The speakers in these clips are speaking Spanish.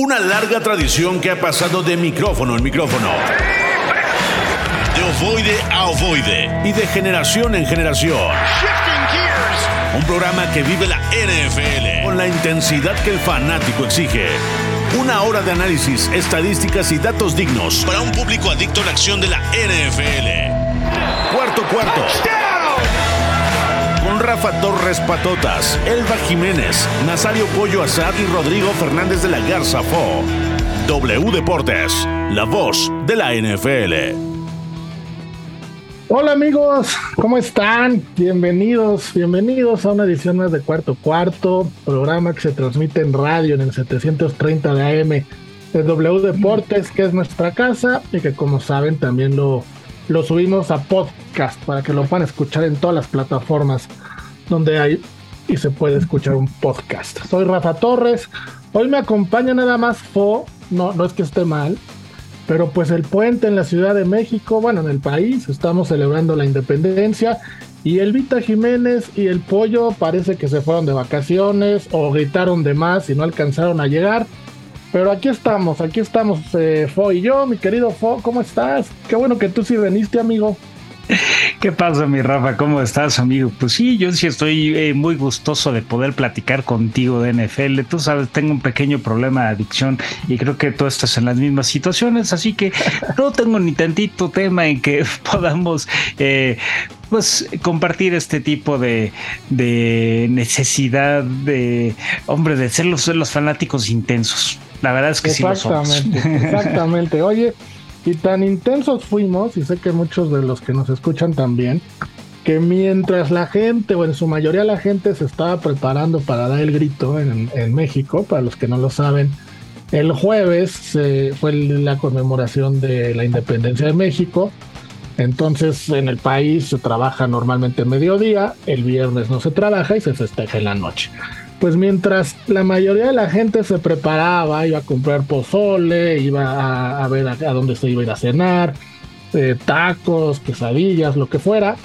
Una larga tradición que ha pasado de micrófono en micrófono. De ovoide a ovoide. Y de generación en generación. Un programa que vive la NFL con la intensidad que el fanático exige. Una hora de análisis, estadísticas y datos dignos para un público adicto a la acción de la NFL. Cuarto cuarto. Con Rafa Torres Patotas, Elba Jiménez, Nazario Pollo Azad y Rodrigo Fernández de la Garza Fo. W Deportes, la voz de la NFL. Hola amigos, ¿cómo están? Bienvenidos, bienvenidos a una edición más de Cuarto Cuarto, programa que se transmite en radio en el 730 de AM de W Deportes, que es nuestra casa y que como saben también lo, lo subimos a podcast para que lo puedan escuchar en todas las plataformas donde hay y se puede escuchar un podcast. Soy Rafa Torres, hoy me acompaña nada más Fo, no, no es que esté mal, pero pues el puente en la Ciudad de México, bueno, en el país, estamos celebrando la independencia y el Vita Jiménez y el Pollo parece que se fueron de vacaciones o gritaron de más y no alcanzaron a llegar. Pero aquí estamos, aquí estamos, eh, Fo y yo, mi querido Fo, ¿cómo estás? Qué bueno que tú sí veniste, amigo. ¿Qué pasa, mi Rafa? ¿Cómo estás, amigo? Pues sí, yo sí estoy eh, muy gustoso de poder platicar contigo de NFL. Tú sabes, tengo un pequeño problema de adicción y creo que tú estás en las mismas situaciones, así que no tengo ni tantito tema en que podamos eh, pues compartir este tipo de, de, necesidad de, hombre, de ser los, los fanáticos intensos. La verdad es que sí lo somos. Exactamente. Oye, y tan intensos fuimos, y sé que muchos de los que nos escuchan también, que mientras la gente, o en su mayoría la gente, se estaba preparando para dar el grito en, México, para los que no lo saben, el jueves fue la conmemoración de la independencia de México. Entonces en el país se trabaja normalmente mediodía, el viernes no se trabaja y se festeja en la noche pues mientras la mayoría de la gente se preparaba, iba a comprar pozole, iba a, ver a, dónde se iba a ir a cenar, eh, tacos, quesadillas, lo que fuera,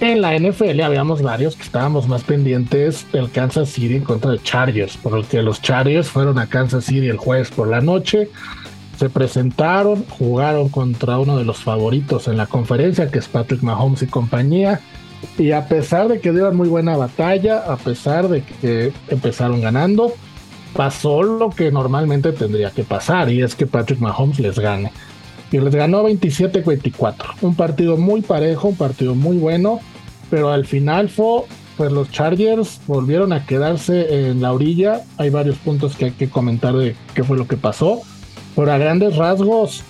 en la NFL habíamos varios que estábamos más pendientes del Kansas City en contra de Chargers, porque los Chargers fueron a Kansas City el jueves por la noche, se presentaron, jugaron contra uno de los favoritos en la conferencia, que es Patrick Mahomes y compañía, y a pesar de que dieron muy buena batalla, a pesar de que empezaron ganando, pasó lo que normalmente tendría que pasar, y es que Patrick Mahomes les gane. Y les ganó 27-24. Un partido muy parejo, un partido muy bueno, pero al final fue, pues los Chargers volvieron a quedarse en la orilla. Hay varios puntos que hay que comentar de qué fue lo que pasó. Pero a grandes rasgos,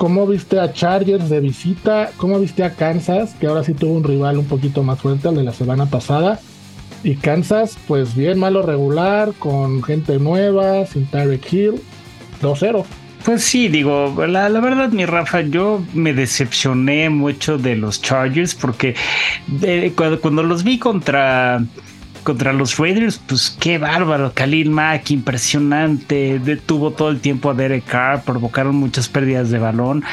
¿Cómo viste a Chargers de visita? ¿Cómo viste a Kansas? Que ahora sí tuvo un rival un poquito más fuerte al de la semana pasada. Y Kansas, pues bien malo regular, con gente nueva, sin Tyreek Hill, 2-0. Pues sí, digo, la, la, verdad, mi Rafa, yo me decepcioné mucho de los Chargers porque eh, cuando, los vi contra contra los Raiders, pues qué bárbaro. Khalil Mack, impresionante. Detuvo todo el tiempo a Derek Carr, provocaron muchas pérdidas de balón.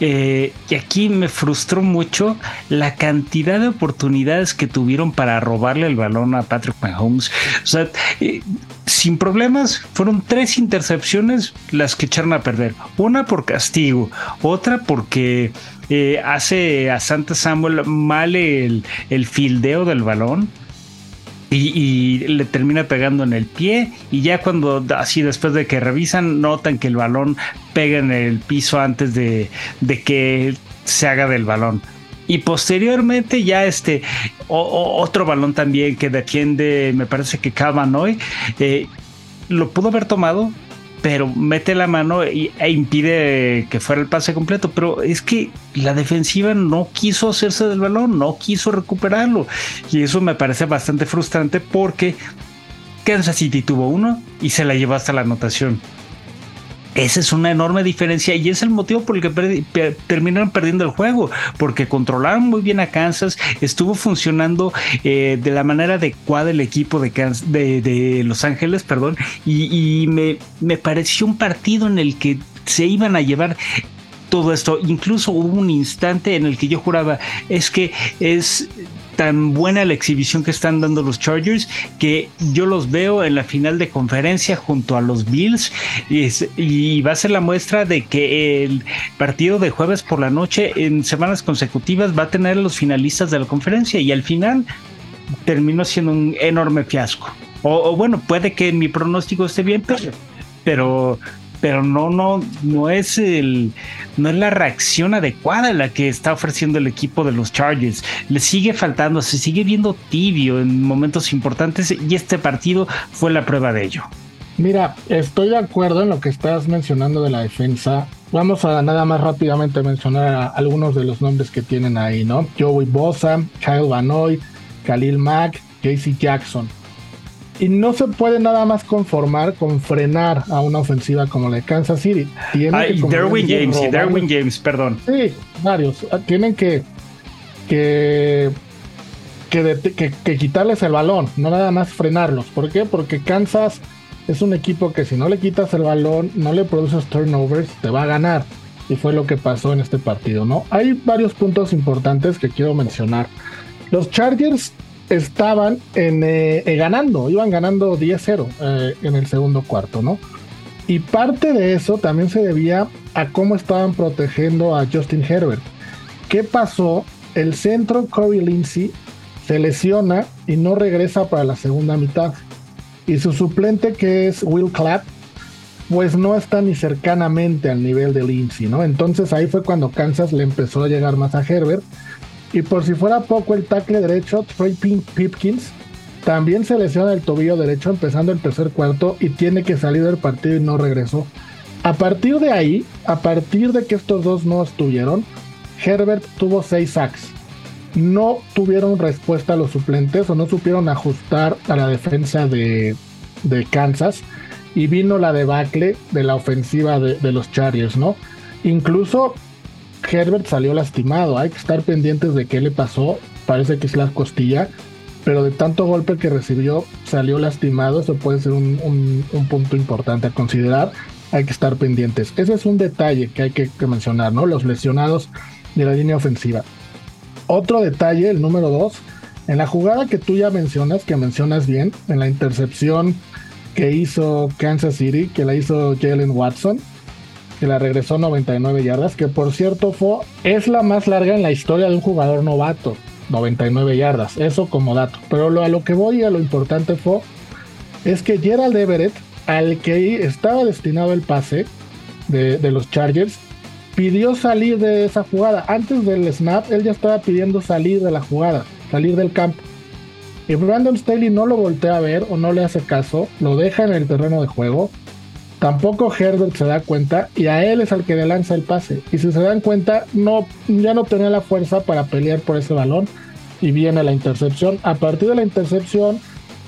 Eh, y aquí me frustró mucho la cantidad de oportunidades que tuvieron para robarle el balón a Patrick Mahomes. O sea, eh, sin problemas, fueron tres intercepciones las que echaron a perder. Una por castigo, otra porque eh, hace a Santa Samuel mal el, el fildeo del balón y, le termina pegando en el pie y ya cuando así después de que revisan notan que el balón pega en el piso antes de, que se haga del balón. Y posteriormente ya este otro balón también que defiende, me parece que Cavanoy, eh, lo pudo haber tomado, pero mete la mano e, impide que fuera el pase completo. Pero es que la defensiva no quiso hacerse del balón, no quiso recuperarlo. Y eso me parece bastante frustrante porque Kansas City tuvo uno y se la llevó hasta la anotación. Esa es una enorme diferencia y es el motivo por el que terminaron perdiendo el juego, porque controlaron muy bien a Kansas, estuvo funcionando eh, de la manera adecuada el equipo de, de, Los Ángeles, perdón, y, me, me pareció un partido en el que se iban a llevar todo esto. Incluso hubo un instante en el que yo juraba, es que es tan buena la exhibición que están dando los Chargers que yo los veo en la final de conferencia junto a los Bills y, va a ser la muestra de que el partido de jueves por la noche en semanas consecutivas va a tener los finalistas de la conferencia y al final terminó siendo un enorme fiasco. O, bueno, puede que mi pronóstico esté bien, pero pero no, no, no es el, no es la reacción adecuada la que está ofreciendo el equipo de los Chargers. Le sigue faltando, se sigue viendo tibio en momentos importantes y este partido fue la prueba de ello. Mira, estoy de acuerdo en lo que estás mencionando de la defensa. Vamos a nada más rápidamente mencionar algunos de los nombres que tienen ahí, ¿no? Joey Bosa, Kyle Vanoy, Khalil Mack, Casey Jackson y no se puede nada más conformar con frenar a una ofensiva como la de Kansas City. Tiene Derwin James, y Derwin James, perdón. Sí, varios. Ah, tienen que, que, que, quitarles el balón, no nada más frenarlos. ¿Por qué? Porque Kansas es un equipo que si no le quitas el balón, no le produces turnovers, te va a ganar. Y fue lo que pasó en este partido, ¿no? Hay varios puntos importantes que quiero mencionar. Los Chargers estaban eh, eh, ganando, iban ganando 10-0 eh, en el segundo cuarto, ¿no? Y parte de eso también se debía a cómo estaban protegiendo a Justin Herbert. ¿Qué pasó? El centro Corey Lindsey se lesiona y no regresa para la segunda mitad. Y su suplente, que es Will Clapp, pues no está ni cercanamente al nivel de Lindsey, ¿no? Entonces ahí fue cuando Kansas le empezó a llegar más a Herbert y por si fuera poco, el tackle derecho, Trey Pipkins, también se lesiona el tobillo derecho empezando el tercer cuarto y tiene que salir del partido y no regresó. A partir de ahí, a partir de que estos dos no estuvieron, Herbert tuvo seis sacks. No tuvieron respuesta a los suplentes o no supieron ajustar a la defensa de, Kansas y vino la debacle de la ofensiva de, de los Chargers, ¿no? Incluso Herbert salió lastimado. Hay que estar pendientes de qué le pasó. Parece que es la costilla. Pero de tanto golpe que recibió, salió lastimado. Eso puede ser un, punto importante a considerar. Hay que estar pendientes. Ese es un detalle que hay que, mencionar, ¿no? Los lesionados de la línea ofensiva. Otro detalle, el número dos, en la jugada que tú ya mencionas, que mencionas bien, en la intercepción que hizo Kansas City, que la hizo Jalen Watson, que la regresó 99 yardas, que por cierto fue, es la más larga en la historia de un jugador novato, 99 yardas, eso como dato. Pero lo, a lo que voy a lo importante fue, es que Gerald Everett, al que estaba destinado el pase de, de los Chargers, pidió salir de esa jugada. Antes del snap, él ya estaba pidiendo salir de la jugada, salir del campo. Y Brandon Staley no lo voltea a ver o no le hace caso, lo deja en el terreno de juego Tampoco Herbert se da cuenta y a él es al que le lanza el pase. Y si se dan cuenta, no, ya no tenía la fuerza para pelear por ese balón y viene la intercepción. A partir de la intercepción,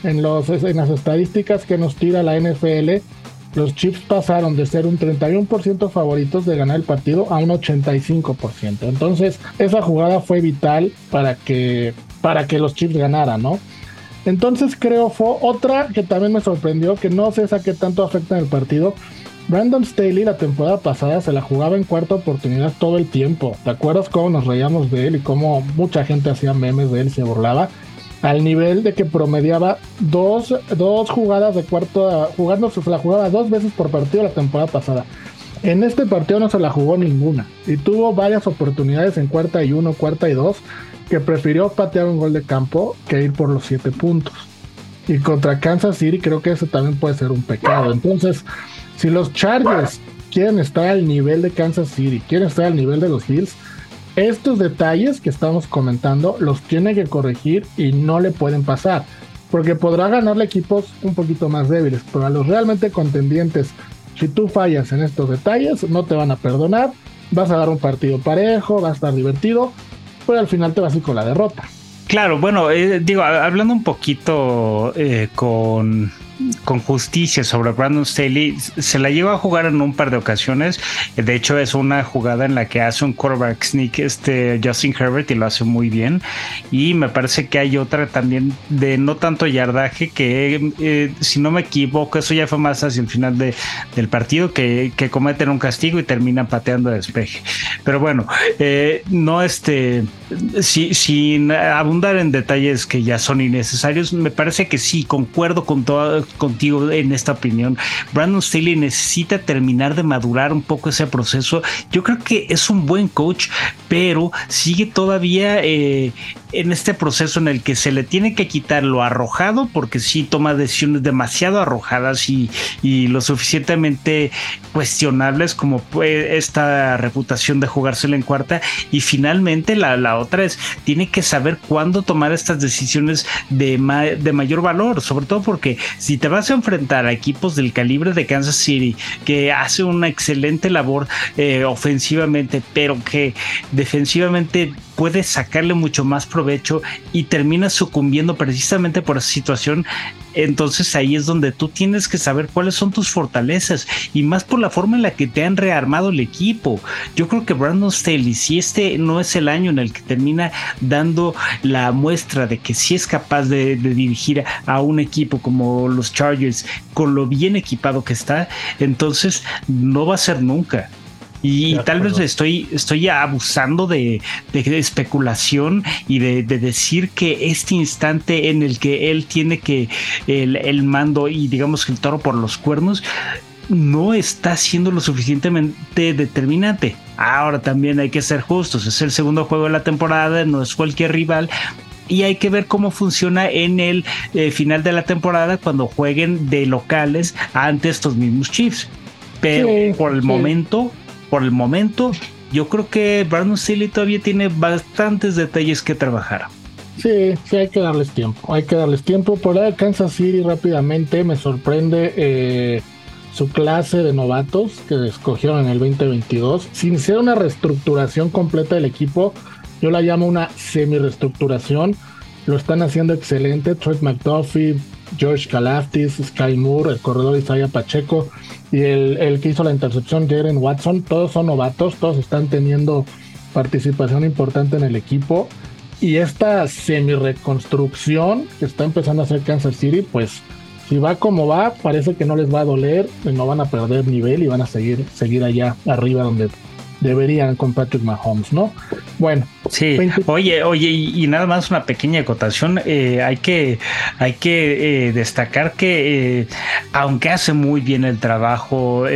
en, los, en las estadísticas que nos tira la NFL, los Chiefs pasaron de ser un 31% favoritos de ganar el partido a un 85%. Entonces, esa jugada fue vital para que, para que los Chiefs ganaran, ¿no? Entonces creo fue otra que también me sorprendió, que no sé a qué tanto afecta en el partido. Brandon Staley la temporada pasada se la jugaba en cuarta oportunidad todo el tiempo. ¿Te acuerdas cómo nos reíamos de él y cómo mucha gente hacía memes de él y se burlaba? Al nivel de que promediaba dos, dos jugadas de cuarto, jugando, se la jugaba dos veces por partido la temporada pasada. En este partido no se la jugó ninguna y tuvo varias oportunidades en cuarta y uno, cuarta y dos que prefirió patear un gol de campo que ir por los siete puntos. Y contra Kansas City creo que eso también puede ser un pecado. Entonces, si los Chargers quieren estar al nivel de Kansas City, quieren estar al nivel de los Bills, estos detalles que estamos comentando los tiene que corregir y no le pueden pasar. Porque podrá ganarle equipos un poquito más débiles, pero a los realmente contendientes, si tú fallas en estos detalles, no te van a perdonar. Vas a dar un partido parejo, va a estar divertido, pero al final te vas a ir con la derrota. Claro, bueno, eh, digo, hablando un poquito eh, con con justicia sobre Brandon Staley. Se la lleva a jugar en un par de ocasiones. De hecho, es una jugada en la que hace un quarterback sneak este Justin Herbert y lo hace muy bien. Y me parece que hay otra también de no tanto yardaje que, eh, si no me equivoco, eso ya fue más hacia el final de, del partido que, cometen un castigo y terminan pateando despeje. Pero bueno, eh, no este, sin abundar en detalles que ya son innecesarios, me parece que sí, concuerdo con todo, contigo en esta opinión. Brandon Staley necesita terminar de madurar un poco ese proceso. Yo creo que es un buen coach, pero sigue todavía eh, en este proceso en el que se le tiene que quitar lo arrojado, porque sí toma decisiones demasiado arrojadas y, y lo suficientemente cuestionables como esta reputación de jugársela en cuarta. Y finalmente la, la otra es, tiene que saber cuándo tomar estas decisiones de, de mayor valor, sobre todo porque si te vas a enfrentar a equipos del calibre de Kansas City, que hace una excelente labor eh, ofensivamente, pero que defensivamente puede sacarle mucho más provecho y termina sucumbiendo precisamente por esa situación, entonces ahí es donde tú tienes que saber cuáles son tus fortalezas y más por la forma en la que te han rearmado el equipo. Yo creo que Brandon Staley, si este no es el año en el que termina dando la muestra de que sí es capaz de, de dirigir a un equipo como los Chargers con lo bien equipado que está, entonces no va a ser nunca. Y tal vez estoy, estoy abusando de, especulación y de, decir que este instante en el que él tiene que el, mando y digamos que el toro por los cuernos no está siendo lo suficientemente determinante. Ahora también hay que ser justos, es el segundo juego de la temporada, no es cualquier rival, y hay que ver cómo funciona en el eh, final de la temporada cuando jueguen de locales ante estos mismos Chiefs. Pero por el momento por el momento, yo creo que Brandon Staley todavía tiene bastantes detalles que trabajar. Sí, sí, hay que darles tiempo. Hay que darles tiempo. Por ahí Kansas City rápidamente me sorprende eh, su clase de novatos que escogieron en el 2022. Sin ser una reestructuración completa del equipo, yo la llamo una semi-reestructuración. Lo están haciendo excelente. Trent McDuffie, George Kalaftis, Sky Moore, el corredor Isaiah Pacheco y el, que hizo la intercepción, Jaren Watson, todos son novatos, todos están teniendo participación importante en el equipo. Y esta semi-reconstrucción que está empezando a hacer Kansas City, pues si va como va, parece que no les va a doler, no van a perder nivel y van a seguir, seguir allá arriba donde deberían con Patrick Mahomes, ¿no? Bueno. Sí, oye, oye, y, nada más una pequeña acotación. Eh, hay que, hay que eh, destacar que, eh, aunque hace muy bien el trabajo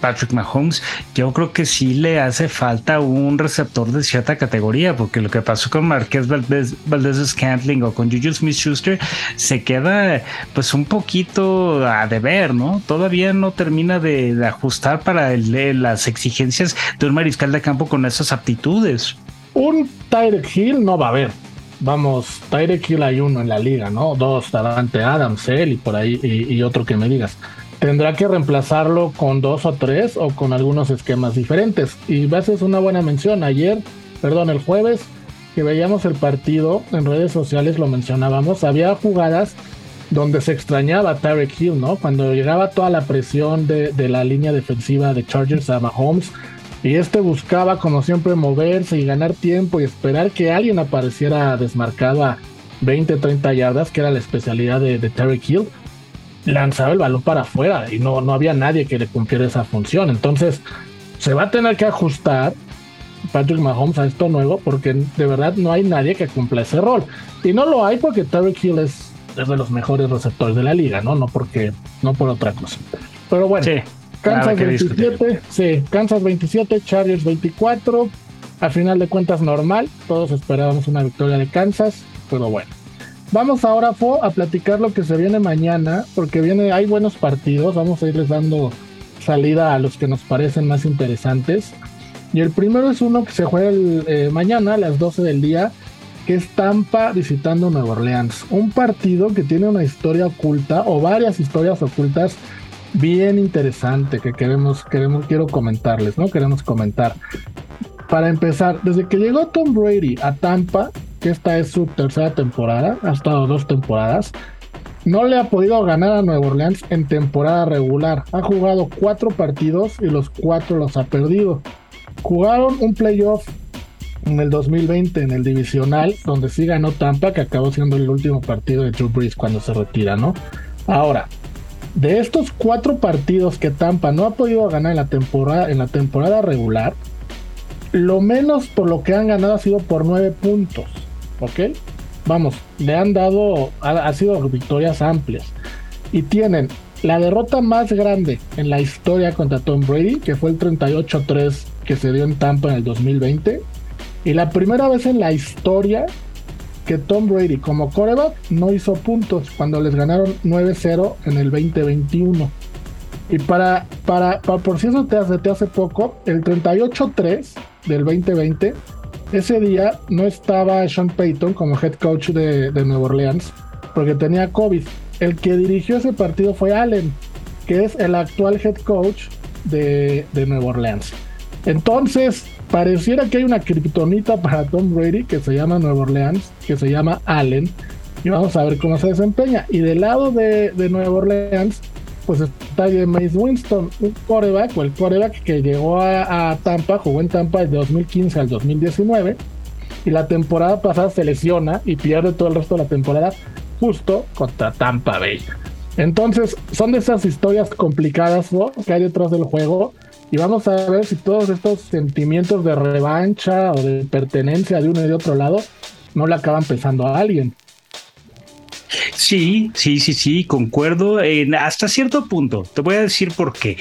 Patrick Mahomes, yo creo que sí le hace falta un receptor de cierta categoría, porque lo que pasó con Marqués Valdez, Valdez Scantling o con Juju Smith Schuster se queda, pues, un poquito a deber, ¿no? Todavía no termina de, ajustar para las exigencias de un mariscal de campo con esas aptitudes. Un Tyrek Hill no va a haber. Vamos, Tyrek Hill hay uno en la liga, ¿no? Dos, Davante Adams, él y por ahí, y, otro que me digas. Tendrá que reemplazarlo con dos o tres o con algunos esquemas diferentes. Y ves, es una buena mención. Ayer, perdón, el jueves, que veíamos el partido en redes sociales, lo mencionábamos, había jugadas donde se extrañaba a Tyreek Hill, ¿no? Cuando llegaba toda la presión de, de, la línea defensiva de Chargers a Mahomes, y este buscaba, como siempre, moverse y ganar tiempo y esperar que alguien apareciera desmarcado a 20, 30 yardas, que era la especialidad de, Terry Hill. Lanzaba el balón para afuera y no, no había nadie que le cumpliera esa función. Entonces, se va a tener que ajustar Patrick Mahomes a esto nuevo porque de verdad no hay nadie que cumpla ese rol. Y no lo hay porque Terry Hill es, es de los mejores receptores de la liga, ¿no? No porque, no por otra cosa. Pero bueno. Kansas 27, sí, Kansas 27, Chargers 24. Al final de cuentas normal, todos esperábamos una victoria de Kansas, pero bueno. Vamos ahora Fo, a platicar lo que se viene mañana, porque viene, hay buenos partidos, vamos a irles dando salida a los que nos parecen más interesantes. Y el primero es uno que se juega eh, mañana a las 12 del día, que es Tampa visitando Nueva Orleans. Un partido que tiene una historia oculta o varias historias ocultas bien interesante que queremos, queremos, quiero comentarles, ¿no? Queremos comentar. Para empezar, desde que llegó Tom Brady a Tampa, que esta es su tercera temporada, ha estado dos temporadas, no le ha podido ganar a Nueva Orleans en temporada regular. Ha jugado cuatro partidos y los cuatro los ha perdido. Jugaron un playoff en el 2020 en el divisional, donde sí ganó Tampa, que acabó siendo el último partido de Drew Brees cuando se retira, ¿no? Ahora, de estos cuatro partidos que Tampa no ha podido ganar en la temporada, en la temporada regular, lo menos por lo que han ganado ha sido por nueve puntos. ¿Ok? Vamos, le han dado, ha, sido victorias amplias. Y tienen la derrota más grande en la historia contra Tom Brady, que fue el 38-3 que se dio en Tampa en el 2020. Y la primera vez en la historia que Tom Brady como coreback no hizo puntos cuando les ganaron 9-0 en el 2021. Y para, para, por si eso te hace, te hace poco, el 38-3 del 2020, ese día no estaba Sean Payton como head coach de, de Nueva Orleans porque tenía COVID. El que dirigió ese partido fue Allen, que es el actual head coach de, de Nueva Orleans. Entonces, pareciera que hay una kriptonita para Tom Brady que se llama Nueva Orleans, que se llama Allen, y vamos a ver cómo se desempeña. Y del lado de, de Nueva Orleans, pues está James Winston, un coreback, o el coreback que llegó a, Tampa, jugó en Tampa de 2015 al 2019, y la temporada pasada se lesiona y pierde todo el resto de la temporada justo contra Tampa Bay. Entonces, son de esas historias complicadas que hay detrás del juego. Y vamos a ver si todos estos sentimientos de revancha o de pertenencia de uno y de otro lado no le acaban pesando a alguien. Sí, sí, sí, sí, concuerdo en, hasta cierto punto. Te voy a decir por qué.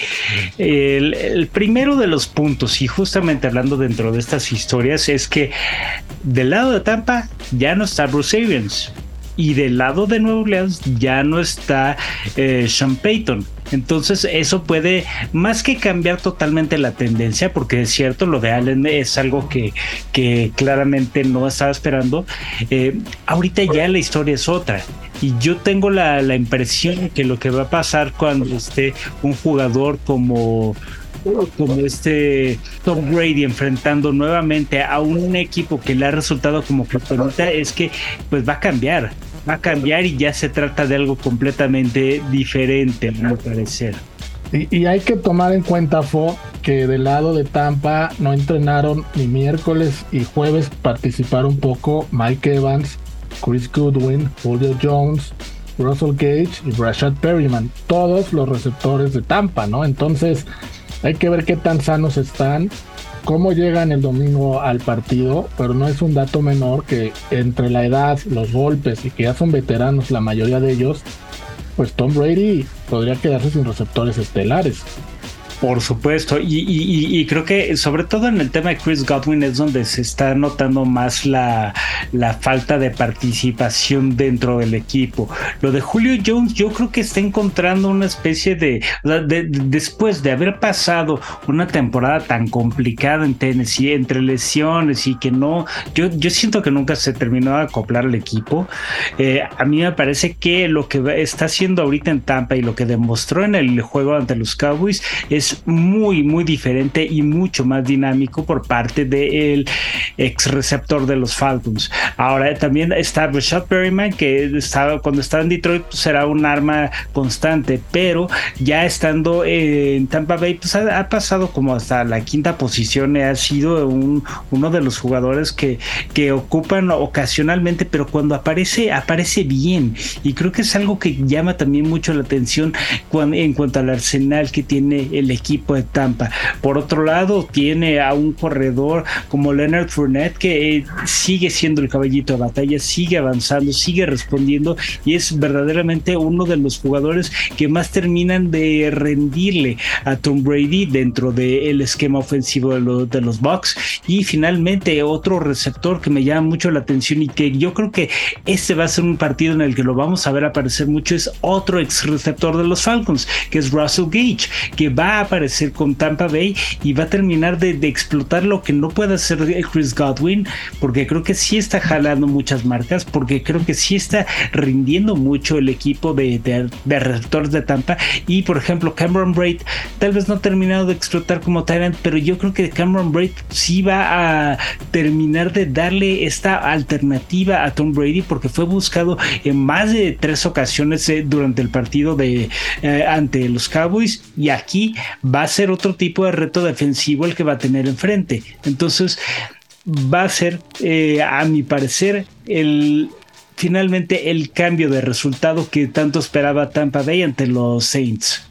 El, primero de los puntos, y justamente hablando dentro de estas historias, es que del lado de Tampa ya no está Bruce Arians. Y del lado de Nueva Orleans ya no está eh, Sean Payton. Entonces eso puede más que cambiar totalmente la tendencia, porque es cierto, lo de Allen es algo que, claramente no estaba esperando. Eh, ahorita ya la historia es otra. Y yo tengo la, impresión que lo que va a pasar cuando esté un jugador como como este Tom Brady enfrentando nuevamente a un equipo que le ha resultado como protagonista es que pues va a cambiar va a cambiar y ya se trata de algo completamente diferente, a mi parecer. Y, hay que tomar en cuenta, Fo, que del lado de Tampa no entrenaron ni miércoles y jueves participaron un poco Mike Evans, Chris Goodwin, Julio Jones, Russell Gage y Rashad Perryman, todos los receptores de Tampa, ¿no? Entonces hay que ver qué tan sanos están cómo llegan el domingo al partido, pero no es un dato menor que entre la edad, los golpes y que ya son veteranos la mayoría de ellos, pues Tom Brady podría quedarse sin receptores estelares. Por supuesto, y, creo que sobre todo en el tema de Chris Godwin es donde se está notando más la, falta de participación dentro del equipo. Lo de Julio Jones yo creo que está encontrando una especie de, después de haber pasado una temporada tan complicada en Tennessee, entre lesiones y que no, yo, yo siento que nunca se terminó de acoplar al equipo. Eh, a mí me parece que lo que está haciendo ahorita en Tampa y lo que demostró en el juego ante los Cowboys es muy, muy diferente y mucho más dinámico por parte del ex receptor de los Falcons. Ahora también está Rashad Perryman, que estaba, cuando estaba en Detroit pues, será un arma constante, pero ya estando en Tampa Bay, pues ha, pasado como hasta la quinta posición, ha sido uno de los jugadores que, que ocupan ocasionalmente, pero cuando aparece, aparece bien. Y creo que es algo que llama también mucho la atención en cuanto al arsenal que tiene el equipo de Tampa. Por otro lado, tiene a un corredor como Leonard Fournette que eh, sigue siendo el caballito de batalla, sigue avanzando, sigue respondiendo y es verdaderamente uno de los jugadores que más terminan de rendirle a Tom Brady dentro del esquema ofensivo de, de los Bucks. Y finalmente, otro receptor que me llama mucho la atención y que yo creo que este va a ser un partido en el que lo vamos a ver aparecer mucho es otro ex receptor de los Falcons, que es Russell Gage, que va a aparecer con Tampa Bay y va a terminar de, explotar lo que no puede hacer Chris Godwin, porque creo que sí está jalando muchas marcas, porque creo que sí está rindiendo mucho el equipo de, de, receptores de Tampa. Y por ejemplo, Cameron Braid tal vez no ha terminado de explotar como Tyrant, pero yo creo que Cameron Braid sí va a terminar de darle esta alternativa a Tom Brady, porque fue buscado en más de tres ocasiones eh, durante el partido de eh, ante los Cowboys y aquí va a ser otro tipo de reto defensivo el que va a tener enfrente. Entonces, va a ser, eh, a mi parecer, el finalmente el cambio de resultado que tanto esperaba Tampa Bay ante los Saints.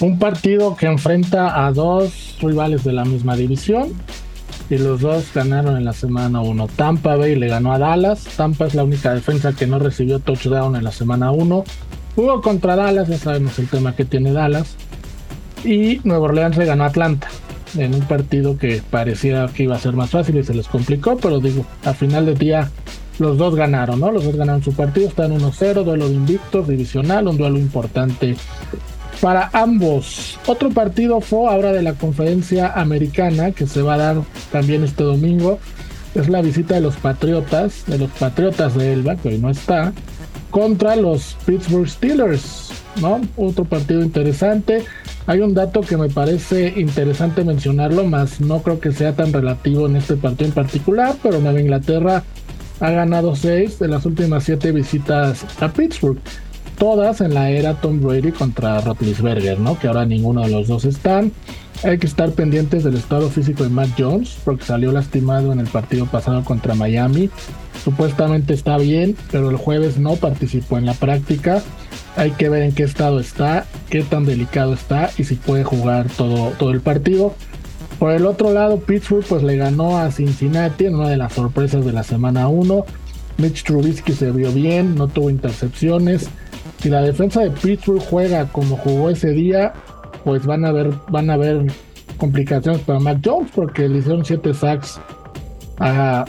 Un partido que enfrenta a dos rivales de la misma división. y los dos ganaron en la semana 1. Tampa Bay le ganó a Dallas. Tampa es la única defensa que no recibió touchdown en la semana 1. Jugó contra Dallas, ya sabemos el tema que tiene Dallas. Y Nueva Orleans le ganó a Atlanta en un partido que parecía que iba a ser más fácil y se les complicó, pero digo, al final del día los dos ganaron, ¿no? Los dos ganaron su partido, están 1-0, duelo de invictos, divisional, un duelo importante para ambos. Otro partido fue ahora de la conferencia americana que se va a dar también este domingo. Es la visita de los Patriotas, de los Patriotas de Elba, que hoy no está, contra los Pittsburgh Steelers, ¿no? Otro partido interesante. Hay un dato que me parece interesante mencionarlo, más no creo que sea tan relativo en este partido en particular, pero Nueva Inglaterra ha ganado seis de las últimas siete visitas a Pittsburgh todas en la era Tom Brady contra Roethlisberger, ¿no? Que ahora ninguno de los dos están. Hay que estar pendientes del estado físico de Matt Jones, porque salió lastimado en el partido pasado contra Miami. Supuestamente está bien, pero el jueves no participó en la práctica. Hay que ver en qué estado está, qué tan delicado está y si puede jugar todo, todo el partido. Por el otro lado, Pittsburgh pues le ganó a Cincinnati en una de las sorpresas de la semana 1. Mitch Trubisky se vio bien, no tuvo intercepciones si la defensa de Pittsburgh juega como jugó ese día, pues van a ver, van a haber complicaciones para Mac Jones porque le hicieron 7 sacks a,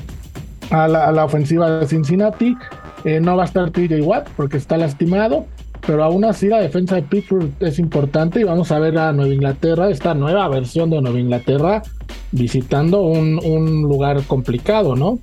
la, ofensiva de Cincinnati. Eh, no va a estar TJ Watt porque está lastimado, pero aún así la defensa de Pittsburgh es importante y vamos a ver a Nueva Inglaterra, esta nueva versión de Nueva Inglaterra visitando un, un lugar complicado, ¿no?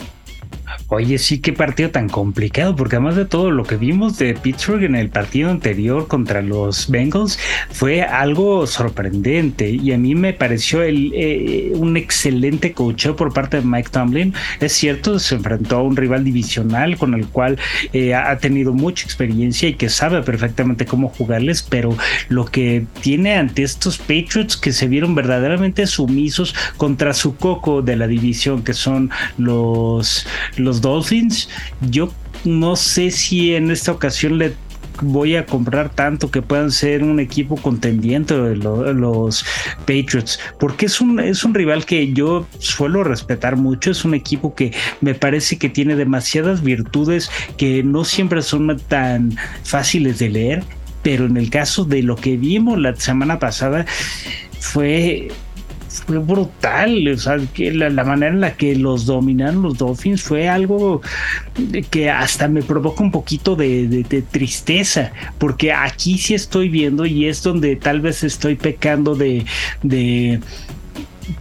Oye, sí, qué partido tan complicado, porque además de todo lo que vimos de Pittsburgh en el partido anterior contra los Bengals fue algo sorprendente y a mí me pareció el, eh, un excelente coach por parte de Mike Tomlin. Es cierto, se enfrentó a un rival divisional con el cual eh, ha tenido mucha experiencia y que sabe perfectamente cómo jugarles, pero lo que tiene ante estos Patriots que se vieron verdaderamente sumisos contra su coco de la división, que son los los Dolphins, yo no sé si en esta ocasión le voy a comprar tanto que puedan ser un equipo contendiente de los Patriots, porque es un, es un rival que yo suelo respetar mucho, es un equipo que me parece que tiene demasiadas virtudes que no siempre son tan fáciles de leer, pero en el caso de lo que vimos la semana pasada fue fue brutal. O sea, que la, manera en la que los dominaron los Dolphins fue algo que hasta me provoca un poquito de, tristeza, porque aquí sí estoy viendo y es donde tal vez estoy pecando de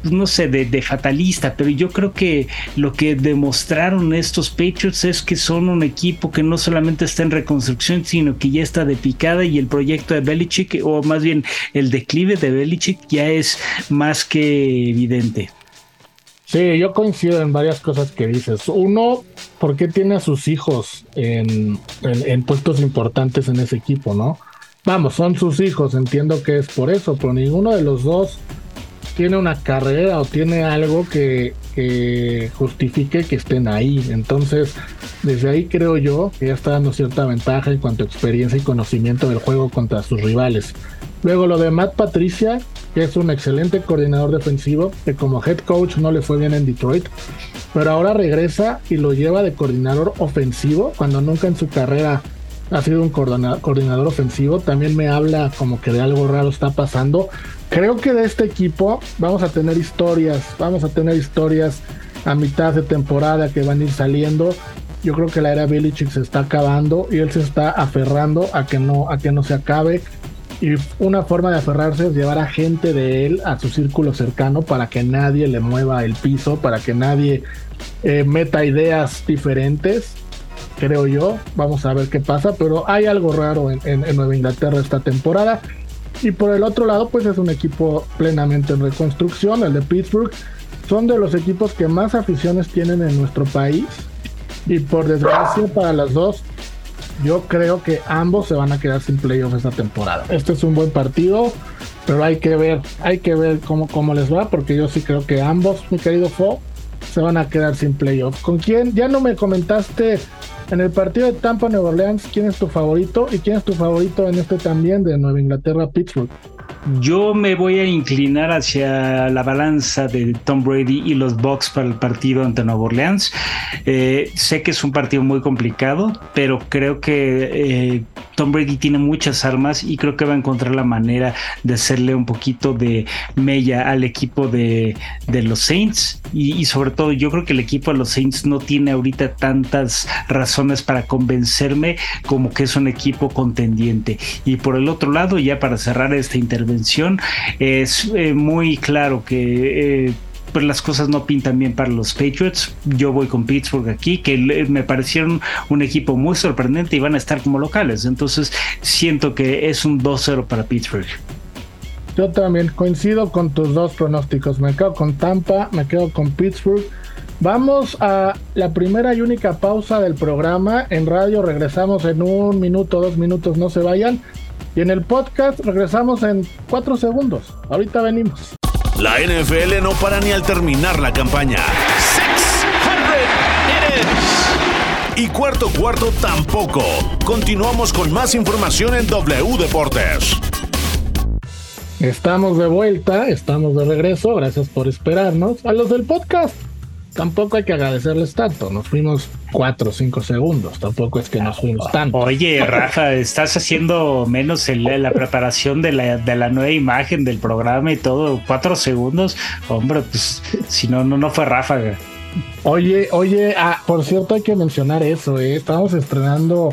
no sé, de, fatalista, pero yo creo que lo que demostraron estos Patriots es que son un equipo que no solamente está en reconstrucción, sino que ya está de picada y el proyecto de Belichick, o más bien el declive de Belichick, ya es más que evidente. Sí, yo coincido en varias cosas que dices. Uno, ¿por qué tiene a sus hijos en, en puestos importantes en ese equipo, no? Vamos, son sus hijos, entiendo que es por eso, pero ninguno de los dos tiene una carrera o tiene algo que, justifique que estén ahí. Entonces, desde ahí creo yo que ya está dando cierta ventaja en cuanto a experiencia y conocimiento del juego contra sus rivales. Luego lo de Matt Patricia, que es un excelente coordinador defensivo, que como head coach no le fue bien en Detroit, pero ahora regresa y lo lleva de coordinador ofensivo, cuando nunca en su carrera ha sido un coordinador ofensivo. También me habla como que de algo raro está pasando. Creo que de este equipo vamos a tener historias, vamos a tener historias a mitad de temporada que van a ir saliendo. Yo creo que la era Belichick se está acabando y él se está aferrando a que no, a que no se acabe. Y una forma de aferrarse es llevar a gente de él a su círculo cercano para que nadie le mueva el piso, para que nadie eh, meta ideas diferentes creo yo. Vamos a ver qué pasa, pero hay algo raro en, en, Nueva Inglaterra esta temporada. Y por el otro lado, pues es un equipo plenamente en reconstrucción, el de Pittsburgh. Son de los equipos que más aficiones tienen en nuestro país. Y por desgracia para las dos, yo creo que ambos se van a quedar sin playoffs esta temporada. Este es un buen partido, pero hay que ver, hay que ver cómo, cómo les va, porque yo sí creo que ambos, mi querido Fo, se van a quedar sin playoffs. ¿Con quién? Ya no me comentaste en el partido de Tampa Nueva Orleans, ¿quién es tu favorito? ¿Y quién es tu favorito en este también de Nueva Inglaterra Pittsburgh? Yo me voy a inclinar hacia la balanza de Tom Brady y los Bucks para el partido ante Nueva Orleans. Eh, sé que es un partido muy complicado, pero creo que eh, Tom Brady tiene muchas armas y creo que va a encontrar la manera de hacerle un poquito de mella al equipo de, los Saints y, sobre todo yo creo que el equipo de los Saints no tiene ahorita tantas razones para convencerme como que es un equipo contendiente y por el otro lado ya para cerrar esta intervención es eh, muy claro que eh, pues las cosas no pintan bien para los Patriots. Yo voy con Pittsburgh aquí, que me parecieron un equipo muy sorprendente y van a estar como locales. Entonces siento que es un 2-0 para Pittsburgh. Yo también coincido con tus dos pronósticos. Me quedo con Tampa, me quedo con Pittsburgh. Vamos a la primera y única pausa del programa. En radio regresamos en un minuto, dos minutos, no se vayan. Y en el podcast regresamos en cuatro segundos. Ahorita venimos. La NFL no para ni al terminar la campaña. Y cuarto cuarto tampoco. Continuamos con más información en W Deportes. Estamos de vuelta, estamos de regreso, gracias por esperarnos. A los del podcast, tampoco hay que agradecerles tanto, nos fuimos cuatro o cinco segundos, tampoco es que nos fuimos tanto. Oye, Rafa, estás haciendo menos la preparación de la, de la nueva imagen del programa y todo, cuatro segundos, hombre, pues si no, no, no fue Rafa. Oye, oye, ah, por cierto hay que mencionar eso, ¿eh? estamos estrenando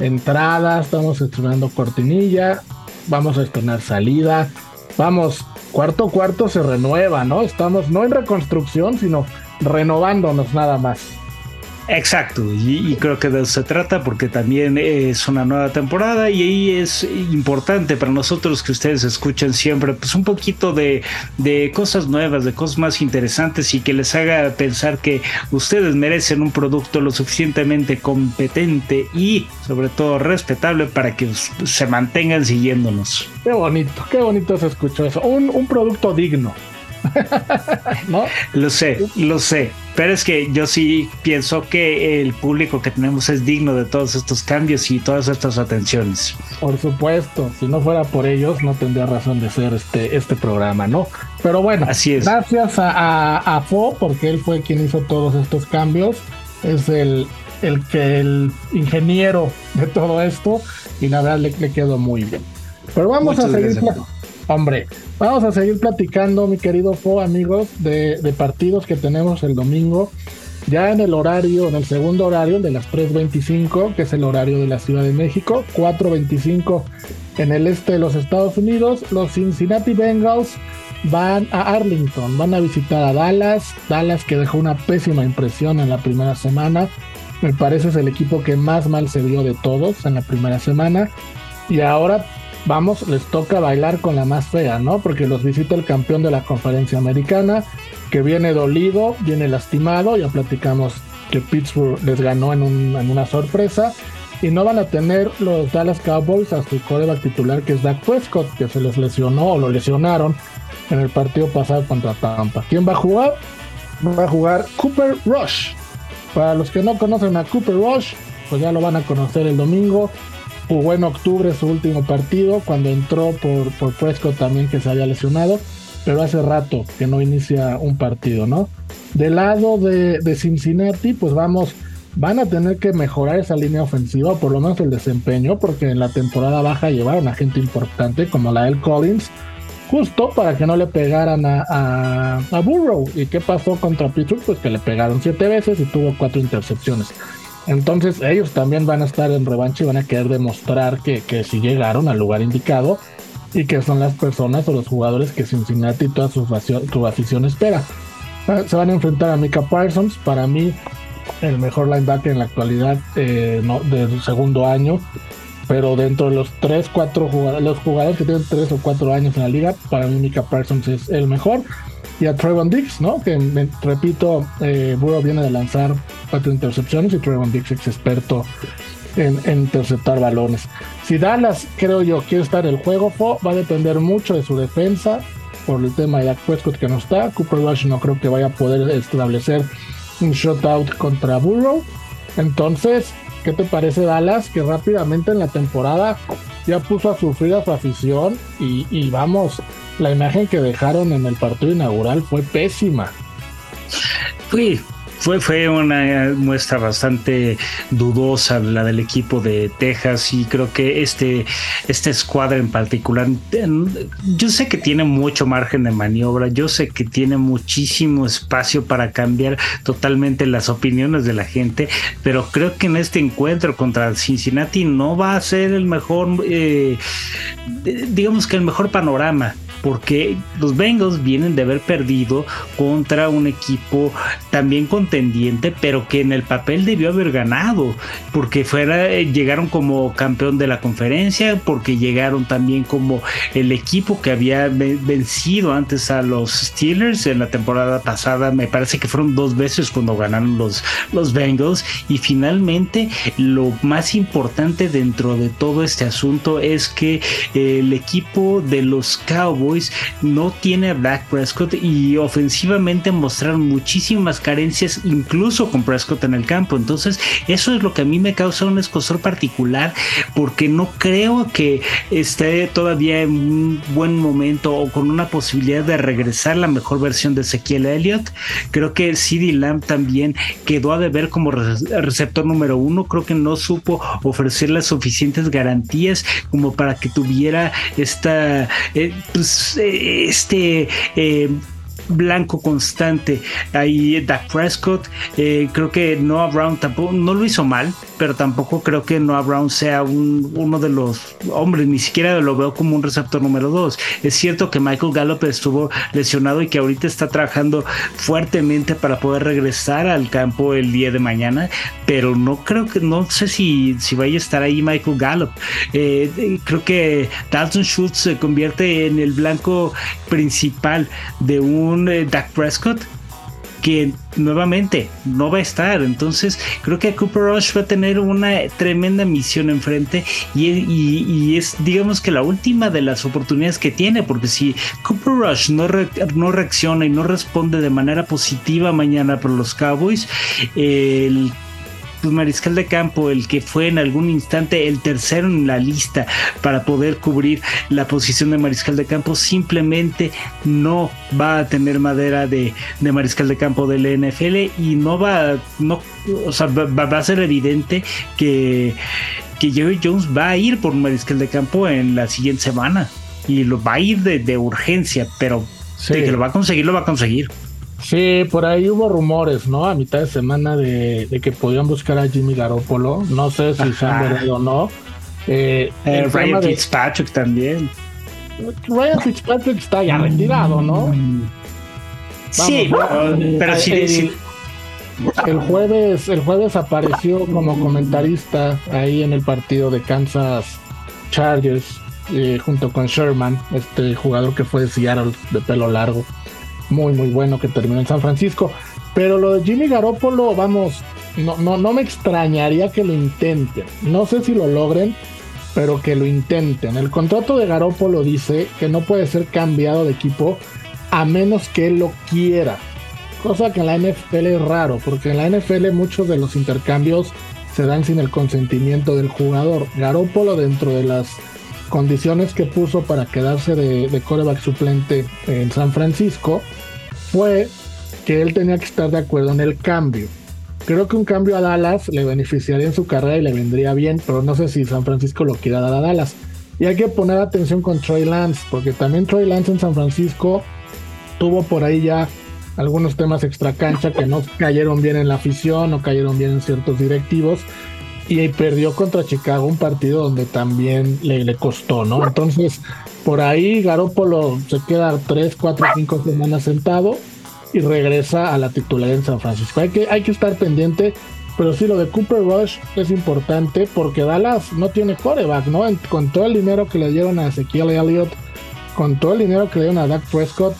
entrada, estamos estrenando cortinilla, vamos a estrenar salida, vamos, cuarto cuarto se renueva, ¿no? Estamos no en reconstrucción, sino renovándonos nada más. Exacto, y, creo que de eso se trata porque también es una nueva temporada y ahí es importante para nosotros que ustedes escuchen siempre pues un poquito de, de, cosas nuevas, de cosas más interesantes y que les haga pensar que ustedes merecen un producto lo suficientemente competente y sobre todo respetable para que se mantengan siguiéndonos. Qué bonito, qué bonito se escuchó eso, un, un producto digno. ¿No? Lo sé, lo sé. Pero es que yo sí pienso que el público que tenemos es digno de todos estos cambios y todas estas atenciones. Por supuesto, si no fuera por ellos, no tendría razón de ser este, este programa, ¿no? Pero bueno, Así es. gracias a, a, Fo, porque él fue quien hizo todos estos cambios. Es el, el que el ingeniero de todo esto y la verdad le, quedó muy bien. Pero vamos a seguir. Hombre, vamos a seguir platicando, mi querido Fo, amigos, de, partidos que tenemos el domingo. Ya en el horario, en el segundo horario, de las 3.25, que es el horario de la Ciudad de México, 4.25 en el este de los Estados Unidos, los Cincinnati Bengals van a Arlington, van a visitar a Dallas, Dallas que dejó una pésima impresión en la primera semana, me parece es el equipo que más mal se vio de todos en la primera semana, y ahora vamos, les toca bailar con la más fea, ¿no? Porque los visita el campeón de la conferencia americana, que viene dolido, viene lastimado, ya platicamos que Pittsburgh les ganó en, una sorpresa, y no van a tener los Dallas Cowboys a su coreback titular, que es Dak Prescott, que se les lesionó o lo lesionaron en el partido pasado contra Tampa. ¿Quién va a jugar? Va a jugar Cooper Rush. Para los que no conocen a Cooper Rush, pues ya lo van a conocer el domingo jugó en octubre su último partido, cuando entró por, por Prescott también que se había lesionado, pero hace rato que no inicia un partido, ¿no? Del lado de, Cincinnati, pues vamos, van a tener que mejorar esa línea ofensiva, por lo menos el desempeño, porque en la temporada baja llevaron a gente importante como la El Collins, justo para que no le pegaran a, a, a Burrow. ¿Y qué pasó contra Pittsburgh? Pues que le pegaron siete veces y tuvo cuatro intercepciones. Entonces ellos también van a estar en revancha y van a querer demostrar que, que si llegaron al lugar indicado y que son las personas o los jugadores que Cincinnati y toda su, su afición espera. Ah, se van a enfrentar a Mika Parsons, para mí el mejor linebacker en la actualidad eh, no, del segundo año, pero dentro de los 3, 4 jugadores, los jugadores que tienen 3 o 4 años en la liga, para mí Mika Parsons es el mejor y a Trevon Dix, ¿no? Que repito, eh, Burrow viene de lanzar cuatro intercepciones y Trevon Dix es experto en, interceptar balones. Si Dallas, creo yo, quiere estar el juego, va a depender mucho de su defensa por el tema de Dak Prescott que no está. Cooper Rush no creo que vaya a poder establecer un shutout contra Burrow. Entonces, ¿qué te parece Dallas? Que rápidamente en la temporada ya puso a sufrir a su afición y vamos, la imagen que dejaron en el partido inaugural fue pésima. Fui, fue, fue una muestra bastante dudosa la del equipo de Texas y creo que este, este escuadra en particular, yo sé que tiene mucho margen de maniobra, yo sé que tiene muchísimo espacio para cambiar totalmente las opiniones de la gente, pero creo que en este encuentro contra Cincinnati no va a ser el mejor, eh, digamos que el mejor panorama porque los Bengals vienen de haber perdido contra un equipo también contendiente, pero que en el papel debió haber ganado, porque fuera, eh, llegaron como campeón de la conferencia, porque llegaron también como el equipo que había vencido antes a los Steelers en la temporada pasada, me parece que fueron dos veces cuando ganaron los, los Bengals, y finalmente lo más importante dentro de todo este asunto es que el equipo de los Cowboys no tiene a Black Prescott y ofensivamente mostraron muchísimas carencias incluso con Prescott en el campo. Entonces eso es lo que a mí me causa un escosor particular porque no creo que esté todavía en un buen momento o con una posibilidad de regresar la mejor versión de Ezequiel Elliott. Creo que CD Lamb también quedó a deber como receptor número uno. Creo que no supo ofrecer las suficientes garantías como para que tuviera esta eh, pues, este eh, blanco constante. Ahí Dak Prescott, eh, creo que Noah Brown tampoco, no lo hizo mal, pero tampoco creo que Noah Brown sea uno de los hombres, ni siquiera lo veo como un receptor número dos. Es cierto que Michael Gallup estuvo lesionado y que ahorita está trabajando fuertemente para poder regresar al campo el día de mañana, pero no creo que, no sé si, si vaya a estar ahí Michael Gallup. Eh, creo que Dalton Schultz se convierte en el blanco principal de un un eh, Dak Prescott que nuevamente no va a estar. Entonces creo que Cooper Rush va a tener una tremenda misión enfrente y, y, es digamos que la última de las oportunidades que tiene, porque si Cooper Rush no, no reacciona y no responde de manera positiva mañana por los Cowboys, el pues, mariscal de campo, el que fue en algún instante el tercero en la lista para poder cubrir la posición de mariscal de campo, simplemente no va a tener madera de, mariscal de campo del NFL y no va, no, o sea, va, a ser evidente que, que Jerry Jones va a ir por un mariscal de campo en la siguiente semana y lo va a ir de, urgencia, pero de que lo va a conseguir, lo va a conseguir. Sí, por ahí hubo rumores, ¿no? A mitad de semana de, que podían buscar a Jimmy Garoppolo. No sé si se han verado o no. Eh, eh, Ryan Fitzpatrick también. Ryan Fitzpatrick está ya retirado, ¿no? sí, pero sí, el, jueves, el jueves apareció como comentarista ahí en el partido de Kansas Chargers eh, junto con Sherman, este jugador que fue de Seattle de pelo largo muy, muy bueno que terminó en San Francisco. Pero lo de Jimmy Garoppolo, vamos, no, no, no me extrañaría que lo intenten. No sé si lo logren, pero que lo intenten. El contrato de Garoppolo dice que no puede ser cambiado de equipo a menos que él lo quiera. Cosa que en la NFL es raro, porque en la NFL muchos de los intercambios se dan sin el consentimiento del jugador. Garoppolo dentro de las condiciones que puso para quedarse de, de coreback suplente en San Francisco fue que él tenía que estar de acuerdo en el cambio. Creo que un cambio a Dallas le beneficiaría en su carrera y le vendría bien, pero no sé si San Francisco lo quiera dar a Dallas. Y hay que poner atención con Troy Lance, porque también Troy Lance en San Francisco tuvo por ahí ya algunos temas extra cancha que no cayeron bien en la afición, no cayeron bien en ciertos directivos y perdió contra Chicago un partido donde también le, costó, ¿no? Entonces, por ahí Garópolo se queda 3, 4, 5 semanas sentado y regresa a la titularidad en San Francisco. Hay que, hay que estar pendiente, pero sí, lo de Cooper Rush es importante porque Dallas no tiene coreback, ¿no? con todo el dinero que le dieron a Ezequiel Elliott, con todo el dinero que le dieron a Dak Prescott,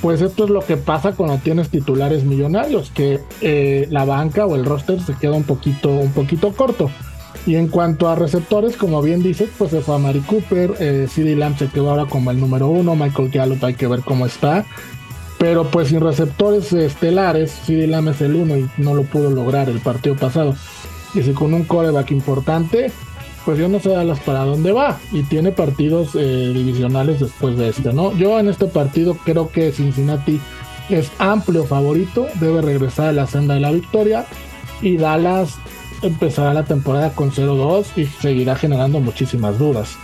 pues esto es lo que pasa cuando tienes titulares millonarios, que eh, la banca o el roster se queda un poquito, un poquito corto. Y en cuanto a receptores, como bien dices, pues se fue a Mari Cooper, eh, CD Lamb se quedó ahora como el número uno, Michael Gallup hay que ver cómo está. Pero pues sin receptores estelares, CD Lamb es el uno y no lo pudo lograr el partido pasado. Y si con un coreback importante, pues yo no sé Dallas para dónde va y tiene partidos eh, divisionales después de este, ¿no? Yo en este partido creo que Cincinnati es amplio favorito, debe regresar a la senda de la victoria y Dallas empezará la temporada con 0-2 y seguirá generando muchísimas dudas.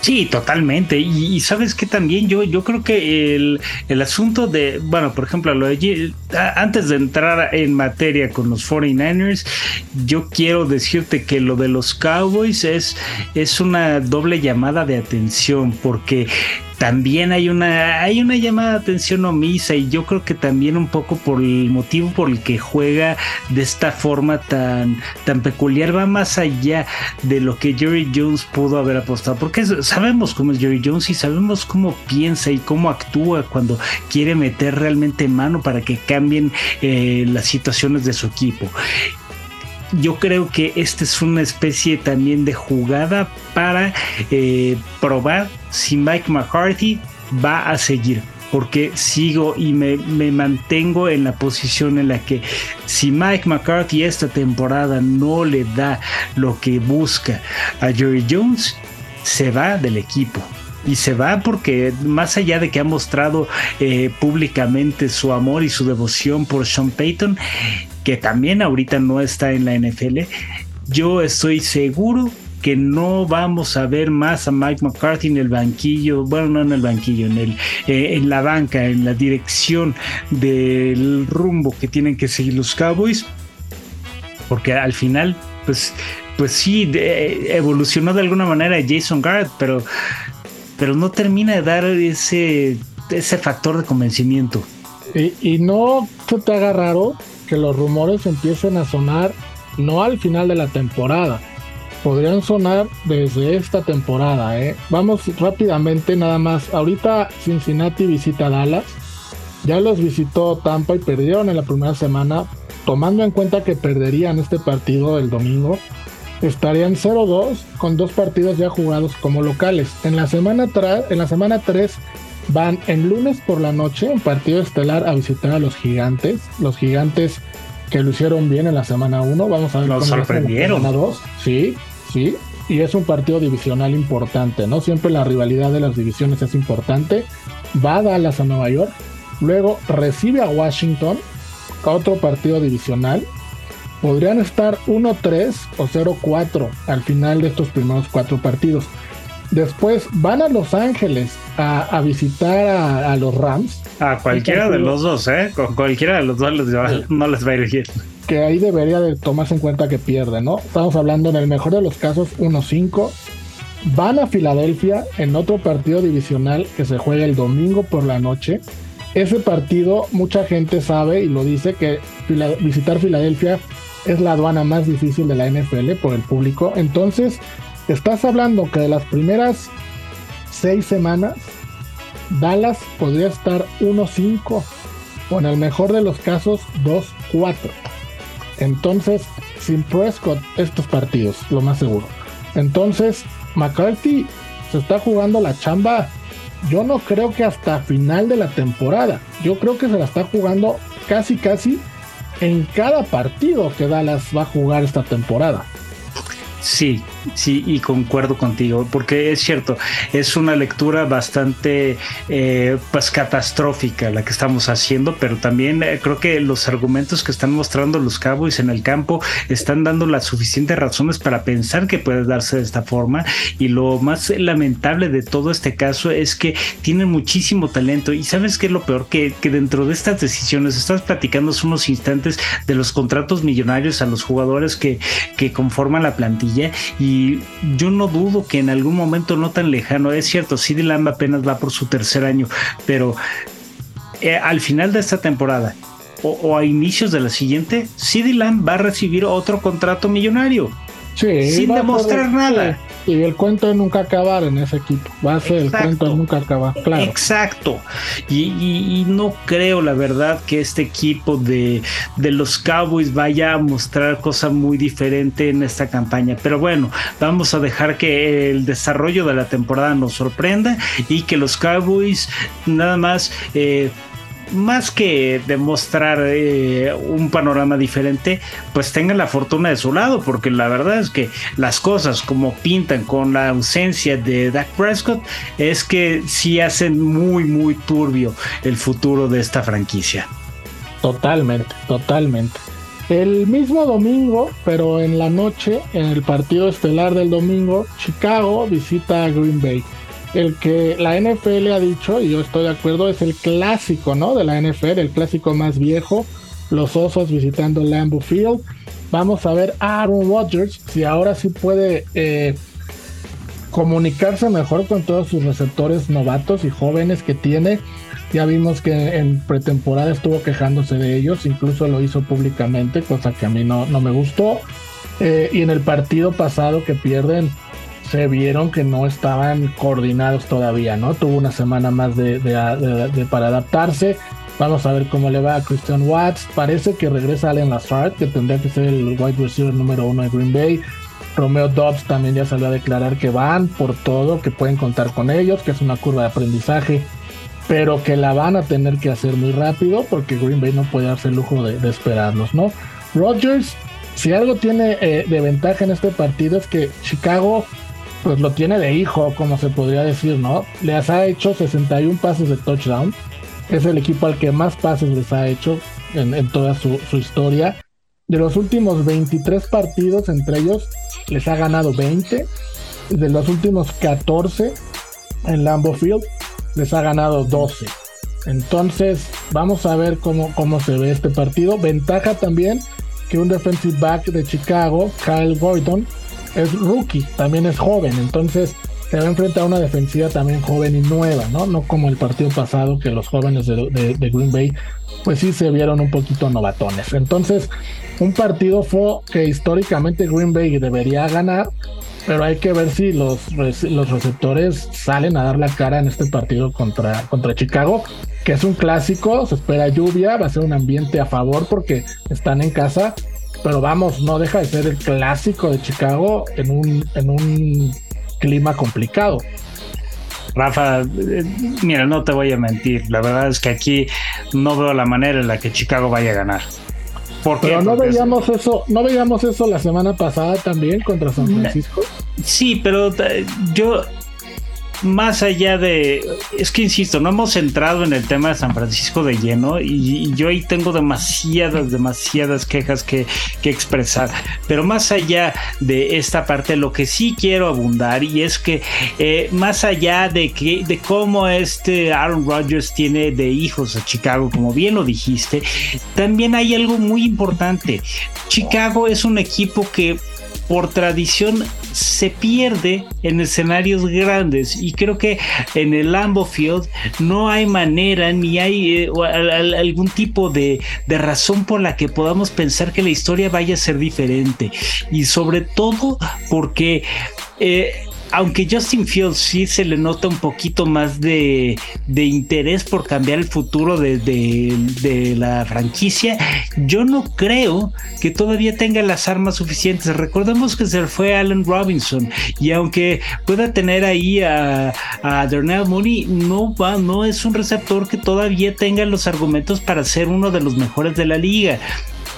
Sí, totalmente. Y, sabes que también yo, yo creo que el, el, asunto de, bueno, por ejemplo, lo de, antes de entrar en materia con los 49ers, yo quiero decirte que lo de los Cowboys es, es una doble llamada de atención porque también hay una, hay una llamada de atención omisa y yo creo que también un poco por el motivo por el que juega de esta forma tan, tan peculiar va más allá de lo que Jerry Jones pudo haber apostado, porque sabemos cómo es Jerry Jones y sabemos cómo piensa y cómo actúa cuando quiere meter realmente mano para que cambien eh, las situaciones de su equipo yo creo que esta es una especie también de jugada para eh, probar si Mike McCarthy va a seguir. Porque sigo y me, me, mantengo en la posición en la que si Mike McCarthy esta temporada no le da lo que busca a Jerry Jones, se va del equipo y se va porque más allá de que ha mostrado eh, públicamente su amor y su devoción por Sean Payton, que también ahorita no está en la NFL, yo estoy seguro que no vamos a ver más a Mike McCarthy en el banquillo, bueno, no en el banquillo, en, el, eh, en la banca, en la dirección del rumbo que tienen que seguir los Cowboys, porque al final, pues, pues sí, evolucionó de alguna manera Jason Garrett, pero, pero no termina de dar ese, ese factor de convencimiento. Y, no se te haga raro que los rumores empiecen a sonar no al final de la temporada, podrían sonar desde esta temporada. ¿eh? Vamos rápidamente nada más. Ahorita Cincinnati visita Dallas. Ya los visitó Tampa y perdieron en la primera semana. Tomando en cuenta que perderían este partido el domingo, estarían 0-2 con dos partidos ya jugados como locales. En la semana, en la semana 3 van en lunes por la noche, un partido estelar, a visitar a los gigantes. Los gigantes que lo hicieron bien en la semana 1. Vamos a ver Nos sorprendieron. En la 2. Sí, sí. Y es un partido divisional importante, ¿no? Siempre la rivalidad de las divisiones es importante. Va a Dallas a Nueva York. Luego recibe a Washington. Otro partido divisional. Podrían estar 1-3 o 0-4 al final de estos primeros cuatro partidos. Después van a Los Ángeles a, visitar a, los Rams. A cualquiera de los dos, ¿eh? Con cualquiera de los dos no les va a ir bien. Que ahí debería de tomarse en cuenta que pierde, ¿no? Estamos hablando en el mejor de los casos 1-5. Van a Filadelfia en otro partido divisional que se juega el domingo por la noche. Ese partido, mucha gente sabe y lo dice que visitar Filadelfia es la aduana más difícil de la NFL por el público. Entonces, Estás hablando que de las primeras seis semanas, Dallas podría estar 1-5 o en el mejor de los casos 2-4. Entonces, sin Prescott, estos partidos, lo más seguro. Entonces, McCarthy se está jugando la chamba. Yo no creo que hasta final de la temporada. Yo creo que se la está jugando casi, casi en cada partido que Dallas va a jugar esta temporada. Sí, sí, y concuerdo contigo, porque es cierto, es una lectura bastante eh, pues catastrófica la que estamos haciendo, pero también eh, creo que los argumentos que están mostrando los Cowboys en el campo están dando las suficientes razones para pensar que puede darse de esta forma. Y lo más lamentable de todo este caso es que tienen muchísimo talento. Y sabes qué es lo peor, que, que dentro de estas decisiones, estás platicando hace unos instantes de los contratos millonarios a los jugadores que, que conforman la plantilla y yo no dudo que en algún momento no tan lejano, es cierto, CD Lamb apenas va por su tercer año, pero eh, al final de esta temporada o, a inicios de la siguiente, CD Lamb va a recibir otro contrato millonario. sin demostrar nada. Y el cuento de nunca acabar en ese equipo. Va a ser el cuento de nunca acabar, claro. Exacto. Y, no creo, la verdad, que este equipo de, de los Cowboys vaya a mostrar cosa muy diferente en esta campaña. Pero bueno, vamos a dejar que el desarrollo de la temporada nos sorprenda y que los Cowboys nada más. Eh, más que demostrar eh, un panorama diferente, pues tengan la fortuna de su lado, porque la verdad es que las cosas como pintan con la ausencia de Dak Prescott es que sí hacen muy, muy turbio el futuro de esta franquicia. Totalmente, totalmente. El mismo domingo, pero en la noche, en el partido estelar del domingo, Chicago visita a Green Bay el que la NFL ha dicho, y yo estoy de acuerdo, es el clásico, ¿no? De la NFL, el clásico más viejo, los Osos visitando Lambeau Field. Vamos a ver a Aaron Rodgers si ahora sí puede eh, comunicarse mejor con todos sus receptores novatos y jóvenes que tiene. Ya vimos que en pretemporada estuvo quejándose de ellos, incluso lo hizo públicamente, cosa que a mí no, no me gustó. Eh, y en el partido pasado que pierden se vieron que no estaban coordinados todavía, ¿no? Tuvo una semana más de, para adaptarse. Vamos a ver cómo le va a Christian Watts. Parece que regresa Allen Lazard, que tendría que ser el wide receiver número uno de Green Bay. Romeo Dobbs también ya salió a declarar que van por todo, que pueden contar con ellos, que es una curva de aprendizaje, pero que la van a tener que hacer muy rápido porque Green Bay no puede darse el lujo de, esperarlos, ¿no? Rodgers, si algo tiene eh, de ventaja en este partido es que Chicago pues lo tiene de hijo, como se podría decir, ¿no? Les ha hecho 61 pases de touchdown. Es el equipo al que más pases les ha hecho en, toda su, historia. De los últimos 23 partidos entre ellos, les ha ganado 20. De los últimos 14 en Lambeau Field, les ha ganado 12. Entonces, vamos a ver cómo, cómo se ve este partido. Ventaja también que un defensive back de Chicago, Kyle Gordon, es rookie, también es joven, entonces se va a enfrentar a una defensiva también joven y nueva, ¿no? No como el partido pasado que los jóvenes de, Green Bay pues sí se vieron un poquito novatones. Entonces, un partido fue que históricamente Green Bay debería ganar, pero hay que ver si los, los receptores salen a dar la cara en este partido contra, contra Chicago, que es un clásico, se espera lluvia, va a ser un ambiente a favor porque están en casa pero vamos, no deja de ser el clásico de Chicago en un, en un clima complicado. Rafa, eh, mira, no te voy a mentir, la verdad es que aquí no veo la manera en la que Chicago vaya a ganar. Pero no veíamos eso, no veíamos eso la semana pasada también contra San Francisco. Sí, pero eh, yo más allá de, es que insisto, no hemos entrado en el tema de San Francisco de lleno y, yo ahí tengo demasiadas, demasiadas quejas que, expresar. Pero más allá de esta parte, lo que sí quiero abundar y es que eh, más allá de, que, de cómo este Aaron Rodgers tiene de hijos a Chicago, como bien lo dijiste, también hay algo muy importante. Chicago es un equipo que por tradición se pierde en escenarios grandes. Y creo que en el Lambo Field no hay manera ni hay eh, algún tipo de, razón por la que podamos pensar que la historia vaya a ser diferente. Y sobre todo porque eh, aunque Justin Fields sí se le nota un poquito más de, interés por cambiar el futuro de, la franquicia, yo no creo que todavía tenga las armas suficientes. Recordemos que se fue Allen Robinson y aunque pueda tener ahí a, a Darnell Mooney, no, va, no es un receptor que todavía tenga los argumentos para ser uno de los mejores de la liga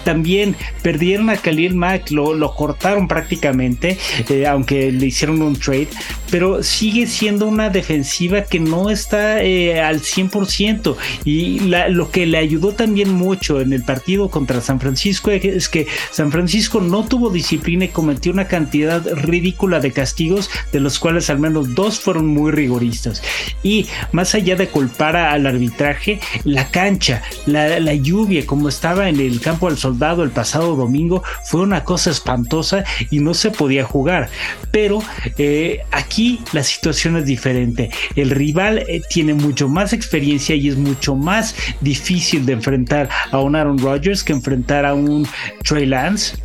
también perdieron a Khalil Mack, lo, cortaron prácticamente, eh, aunque le hicieron un trade, pero sigue siendo una defensiva que no está eh, al 100%. Y lo que le ayudó también mucho en el partido contra San Francisco es que San Francisco no tuvo disciplina y cometió una cantidad ridícula de castigos, de los cuales al menos dos fueron muy rigoristas. Y más allá de culpar al arbitraje, la cancha, la, la lluvia, como estaba en el campo del el pasado domingo fue una cosa espantosa y no se podía jugar. Pero eh, aquí la situación es diferente. El rival eh, tiene mucho más experiencia y es mucho más difícil de enfrentar a un Aaron Rodgers que enfrentar a un Trey Lance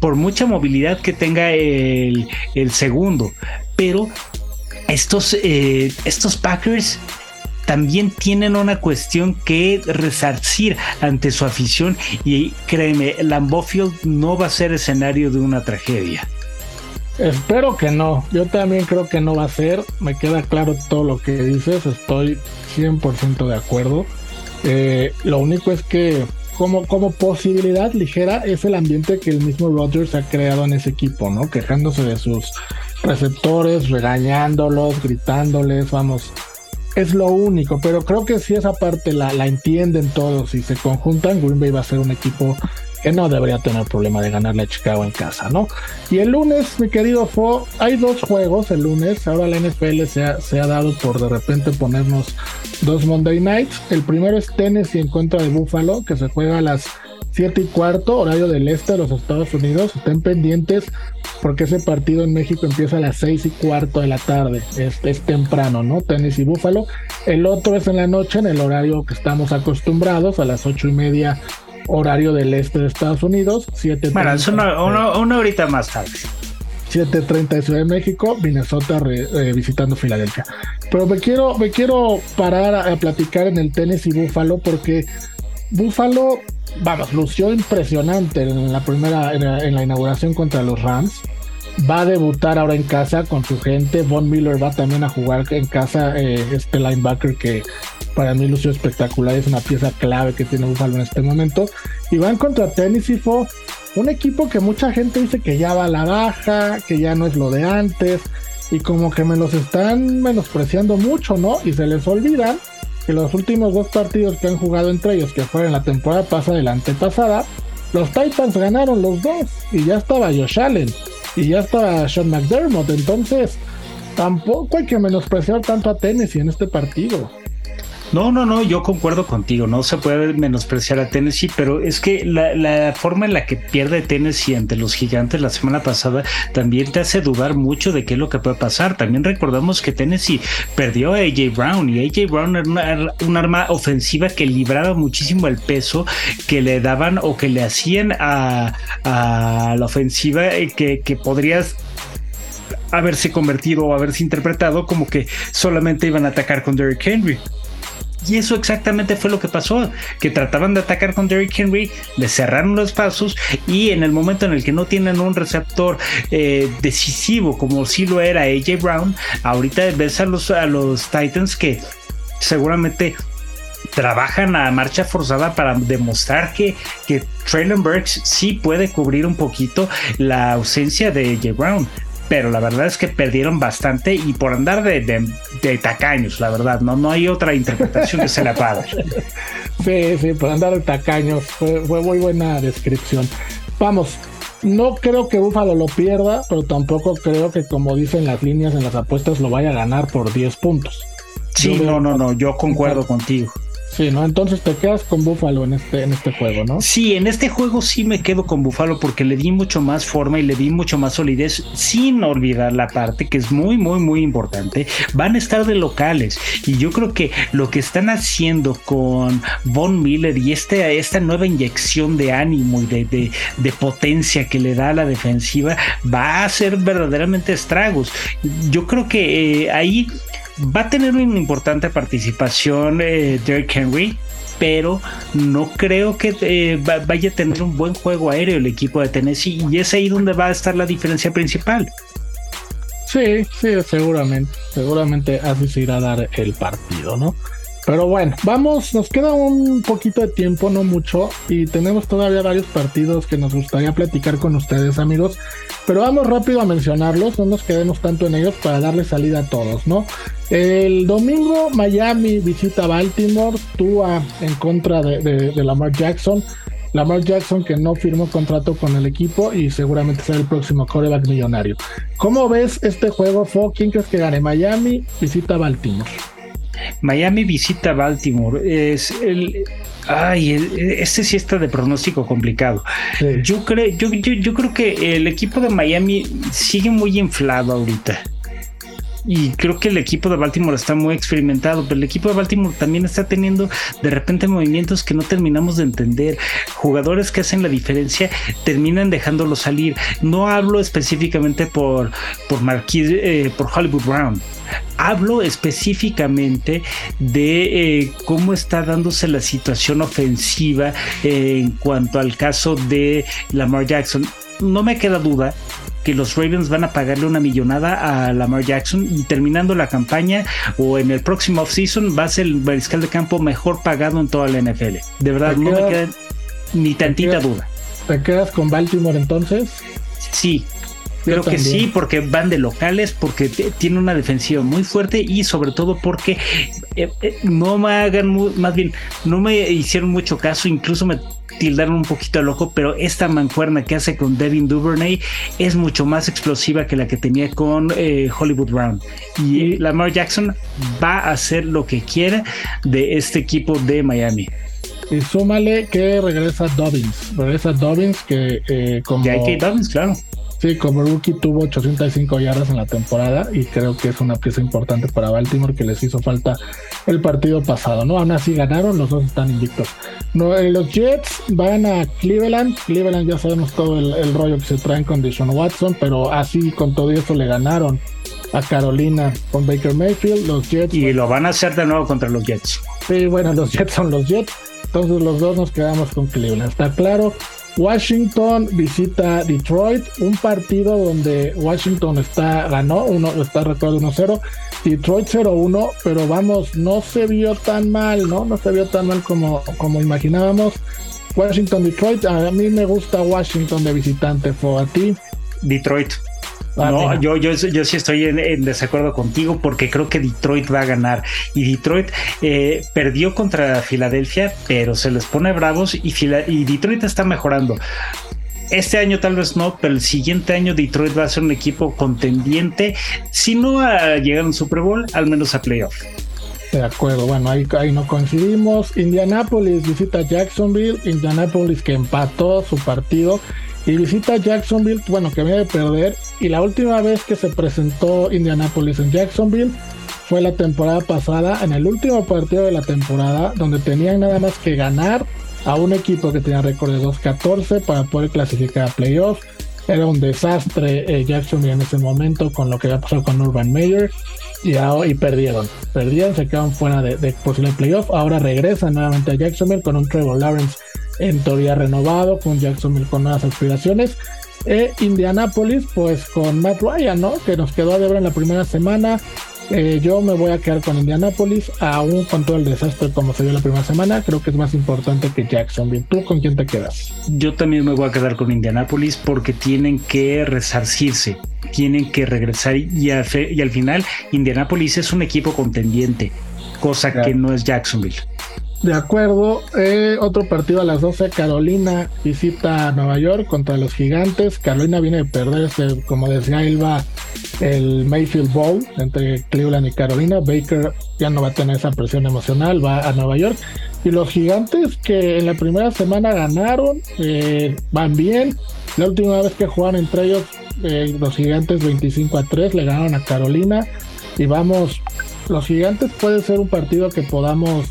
por mucha movilidad que tenga el, segundo. Pero estos, eh, estos Packers también tienen una cuestión que resarcir ante su afición y créeme, Lambeau no va a ser escenario de una tragedia. Espero que no, yo también creo que no va a ser, me queda claro todo lo que dices, estoy 100% de acuerdo. Eh, lo único es que como, como posibilidad ligera es el ambiente que el mismo Rodgers ha creado en ese equipo, ¿no? Quejándose de sus receptores, regañándolos, gritándoles, vamos. Es lo único, pero creo que si esa parte la, la entienden todos y se conjuntan, Green Bay va a ser un equipo que no debería tener problema de ganarle a Chicago en casa, ¿no? Y el lunes, mi querido Fo, hay dos juegos el lunes. Ahora la NFL se ha, se ha dado por de repente ponernos dos Monday Nights. El primero es Tennessee en contra de Buffalo, que se juega a las 7 y cuarto, horario del este de los Estados Unidos. Estén pendientes porque ese partido en México empieza a las 6 y cuarto de la tarde. Es, es temprano, ¿no? Tennessee Buffalo. El otro es en la noche, en el horario que estamos acostumbrados, a las 8 y media horario del este de Estados Unidos. 7 bueno, es una, una, horita más tarde. 7.30 de Ciudad de México, Minnesota eh, visitando Filadelfia. Pero me quiero, me quiero parar a, platicar en el tenis y Búfalo porque Búfalo, vamos, lució impresionante en la primera, en la, inauguración contra los Rams. Va a debutar ahora en casa con su gente. Von Miller va también a jugar en casa. Eh, este linebacker que para mí lució espectacular, es una pieza clave que tiene Buffalo en este momento. Y van contra Tennessee fue un equipo que mucha gente dice que ya va a la baja, que ya no es lo de antes, y como que me los están menospreciando mucho, ¿no? Y se les olvidan que los últimos dos partidos que han jugado entre ellos, que fueron la temporada pasada y la antepasada, los Titans ganaron los dos, y ya estaba Josh Allen, y ya estaba Sean McDermott, entonces tampoco hay que menospreciar tanto a Tennessee en este partido. No, no, no, yo concuerdo contigo, no se puede menospreciar a Tennessee, pero es que la, forma en la que pierde Tennessee ante los gigantes la semana pasada también te hace dudar mucho de qué es lo que puede pasar. También recordamos que Tennessee perdió a AJ Brown y AJ Brown era un arma ofensiva que libraba muchísimo el peso que le daban o que le hacían a, la ofensiva eh, que, que podrías haberse convertido o haberse interpretado como que solamente iban a atacar con Derrick Henry. Y eso exactamente fue lo que pasó, que trataban de atacar con Derrick Henry, le cerraron los pasos y en el momento en el que no tienen un receptor eh, decisivo como si lo era AJ Brown, ahorita ves a los, a los Titans que seguramente trabajan a marcha forzada para demostrar que, que Traylon Burks sí puede cubrir un poquito la ausencia de AJ Brown pero la verdad es que perdieron bastante y por andar de, de, tacaños, la verdad, no, no hay otra interpretación que se le pueda Sí, sí, por andar de tacaños, fue, muy buena descripción. Vamos, no creo que Búfalo lo pierda, pero tampoco creo que, como dicen las líneas en las apuestas, lo vaya a ganar por 10 puntos. Sí, no, no, no, yo concuerdo contigo. Sí, ¿no? Entonces te quedas con Búfalo en este, en este juego, ¿no? Sí, en este juego sí me quedo con Búfalo porque le di mucho más forma y le di mucho más solidez, sin olvidar la parte que es muy, muy, muy importante. Van a estar de locales y yo creo que lo que están haciendo con Von Miller y este, esta nueva inyección de ánimo y de, de, potencia que le da a la defensiva va a hacer verdaderamente estragos. Yo creo que eh, ahí Va a tener una importante participación eh, Henry, pero no creo que eh, vaya a tener un buen juego aéreo el equipo de Tennessee y es ahí donde va a estar la diferencia principal. Sí, sí, seguramente, seguramente así se irá a dar el partido, ¿no? Pero bueno, vamos, nos queda un poquito de tiempo, no mucho, y tenemos todavía varios partidos que nos gustaría platicar con ustedes, amigos. Pero vamos rápido a mencionarlos, no nos quedemos tanto en ellos para darle salida a todos, ¿no? El domingo Miami visita Baltimore, Tua en contra de, Lamar Jackson. Lamar Jackson que no firmó contrato con el equipo y seguramente será el próximo coreback millonario. ¿Cómo ves este juego, Fo? ¿Quién crees que gane? Miami visita Baltimore. Miami visita Baltimore. Es el. Ay, este sí está de pronóstico complicado. Yo, creo, yo, yo, creo que el equipo de Miami sigue muy inflado ahorita y creo que el equipo de Baltimore está muy experimentado, pero el equipo de Baltimore también está teniendo de repente movimientos que no terminamos de entender. Jugadores que hacen la diferencia terminan dejándolo salir. No hablo específicamente por, por eh, por Hollywood Brown. Hablo específicamente de eh, cómo está dándose la situación ofensiva en cuanto al caso de Lamar Jackson. No me queda duda que los Ravens van a pagarle una millonada a Lamar Jackson y terminando la campaña o en el próximo offseason va a ser el mariscal de campo mejor pagado en toda la NFL. De verdad, no me queda ni tantita duda. ¿Te quedas con Baltimore entonces? Sí, Creo que sí, porque van de locales, porque tiene una defensiva muy fuerte y sobre todo porque eh, eh, no me hagan, más bien, no me hicieron mucho caso, incluso me tildaron un poquito loco, pero esta mancuerna que hace con Devin Duvernay es mucho más explosiva que la que tenía con eh, Hollywood Brown. Y Lamar Jackson va a hacer lo que quiera de este equipo de Miami. Y súmale que regresa Dobbins. Regresa Dobbins que eh, como... Ya hay que Dobbins, claro. Sí, como rookie tuvo 805 yardas en la temporada y creo que es una pieza importante para Baltimore que les hizo falta el partido pasado, ¿no? Aún así ganaron, los dos están invictos. No, eh, los Jets van a Cleveland, Cleveland ya sabemos todo el, rollo que se traen con Deshaun Watson, pero así con todo eso le ganaron a Carolina con Baker Mayfield, los Jets. Y lo van a hacer de nuevo contra los Jets. Sí, bueno, los Jets son los Jets, entonces los dos nos quedamos con Cleveland, está claro. Washington visita Detroit, un partido donde Washington está ganó, uno está recuerdo 1-0, Detroit 0-1, pero vamos, no se vio tan mal, ¿no? No se vio tan mal como, como imaginábamos. Washington Detroit, a mí me gusta Washington de visitante, fue a ti. Detroit. Ah, no, yo, yo, yo sí estoy en, desacuerdo contigo porque creo que Detroit va a ganar. Y Detroit eh, perdió contra Filadelfia, pero se les pone bravos y, y Detroit está mejorando. Este año tal vez no, pero el siguiente año Detroit va a ser un equipo contendiente, si no a llegar a un Super Bowl, al menos a playoff. De acuerdo, bueno, ahí, ahí no coincidimos. Indianapolis visita Jacksonville, Indianapolis que empató su partido y visita Jacksonville, bueno, que viene de perder. Y la última vez que se presentó Indianapolis en Jacksonville fue la temporada pasada, en el último partido de la temporada, donde tenían nada más que ganar a un equipo que tenía récord de 2-14 para poder clasificar a playoffs. Era un desastre eh, Jacksonville en ese momento con lo que había pasado con Urban Meyer y, y perdieron. Perdieron, se quedaron fuera de, de posible playoff. Ahora regresan nuevamente a Jacksonville con un Trevor Lawrence en teoría renovado, con Jacksonville con nuevas aspiraciones. E Indianapolis, pues con Matt Ryan, ¿no? Que nos quedó a deber en la primera semana. Eh, yo me voy a quedar con Indianapolis, aún con todo el desastre como se dio la primera semana. Creo que es más importante que Jacksonville. ¿Tú con quién te quedas? Yo también me voy a quedar con Indianapolis porque tienen que resarcirse, tienen que regresar y, al final Indianapolis es un equipo contendiente, cosa que no es Jacksonville. De acuerdo. Eh, otro partido a las 12. Carolina visita a Nueva York contra los Gigantes. Carolina viene de perderse, como decía Ilva, el Mayfield Bowl entre Cleveland y Carolina. Baker ya no va a tener esa presión emocional, va a Nueva York. Y los Gigantes que en la primera semana ganaron, eh, van bien. La última vez que jugaron entre ellos, eh, los Gigantes 25 a 3 le ganaron a Carolina. Y vamos, los Gigantes puede ser un partido que podamos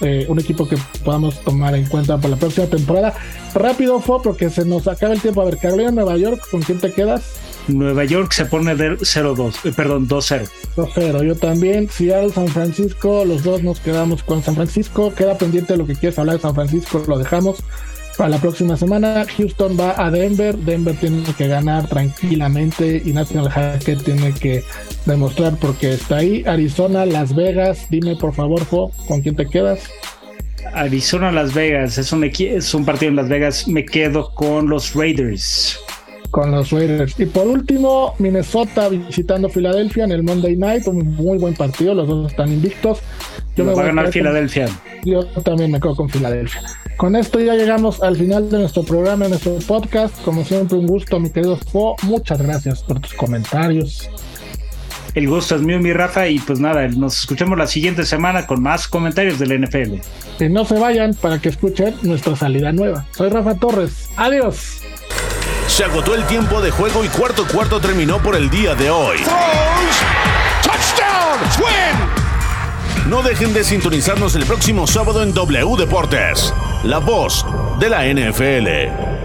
eh, un equipo que podamos tomar en cuenta para la próxima temporada. Rápido fue porque se nos acaba el tiempo. A ver, Carolina, Nueva York, ¿con quién te quedas? Nueva York se pone de 0-2, eh, perdón, 2-0. 2-0, yo también. Seattle, San Francisco, los dos nos quedamos con San Francisco. Queda pendiente lo que quieras hablar de San Francisco, lo dejamos para la próxima semana. Houston va a Denver. Denver tiene que ganar tranquilamente y National Hackett tiene que demostrar porque está ahí. Arizona, Las Vegas. Dime por favor, ¿con quién te quedas? Arizona, Las Vegas. Es un, es un partido en Las Vegas. Me quedo con los Raiders. Con los Raiders. Y por último, Minnesota visitando Filadelfia en el Monday Night. Un muy buen partido. Los dos están invictos. Yo me voy a ganar Filadelfia. Yo también me quedo con Filadelfia. Con esto ya llegamos al final de nuestro programa, de nuestro podcast. Como siempre, un gusto, mi querido Fo. Muchas gracias por tus comentarios. El gusto es mío, mi Rafa, y pues nada, nos escuchamos la siguiente semana con más comentarios del NFL. Y no se vayan para que escuchen nuestra salida nueva. Soy Rafa Torres. Adiós. Se agotó el tiempo de juego y cuarto cuarto terminó por el día de hoy. No dejen de sintonizarnos el próximo sábado en W Deportes, la voz de la NFL.